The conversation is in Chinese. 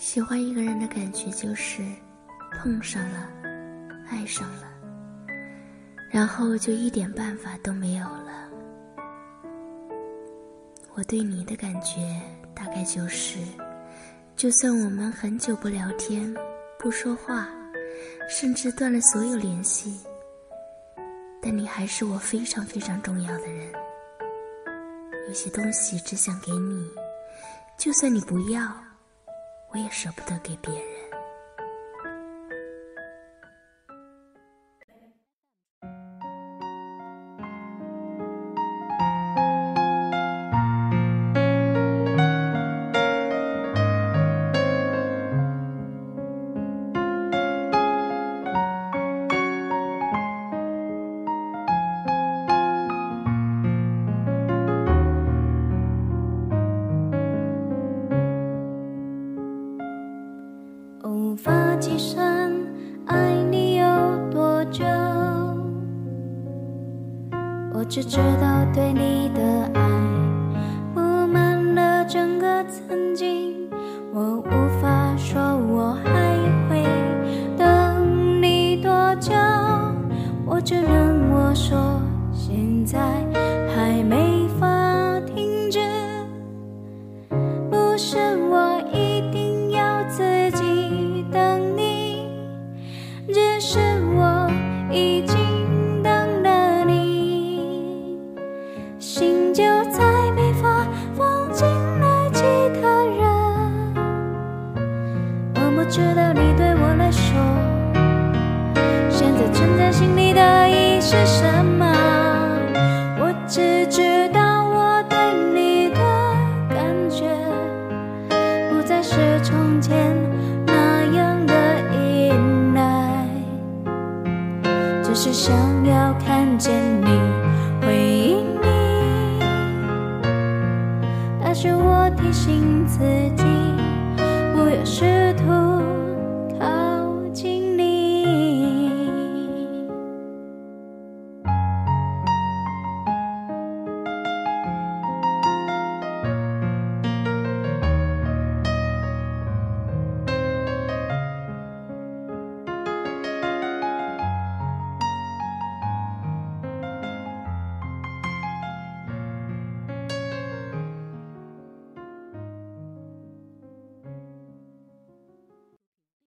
喜欢一个人的感觉就是碰上了，爱上了，然后就一点办法都没有了。我对你的感觉大概就是，就算我们很久不聊天、不说话，甚至断了所有联系，但你还是我非常非常重要的人。有些东西只想给你，就算你不要，我也舍不得给别人。发几声？爱你有多久？我只知道对你的爱布满了整个曾经，我无法说我还会等你多久，我只能我说现在还没法停止，不是是我已经等了你，心就再没法放进其他人。我不。知道你对我来说，现在存在心里的意义是什么？我只知道我对你的感觉，不再是从前只是想要看见你，回应你。但是我提醒自己，不要试图。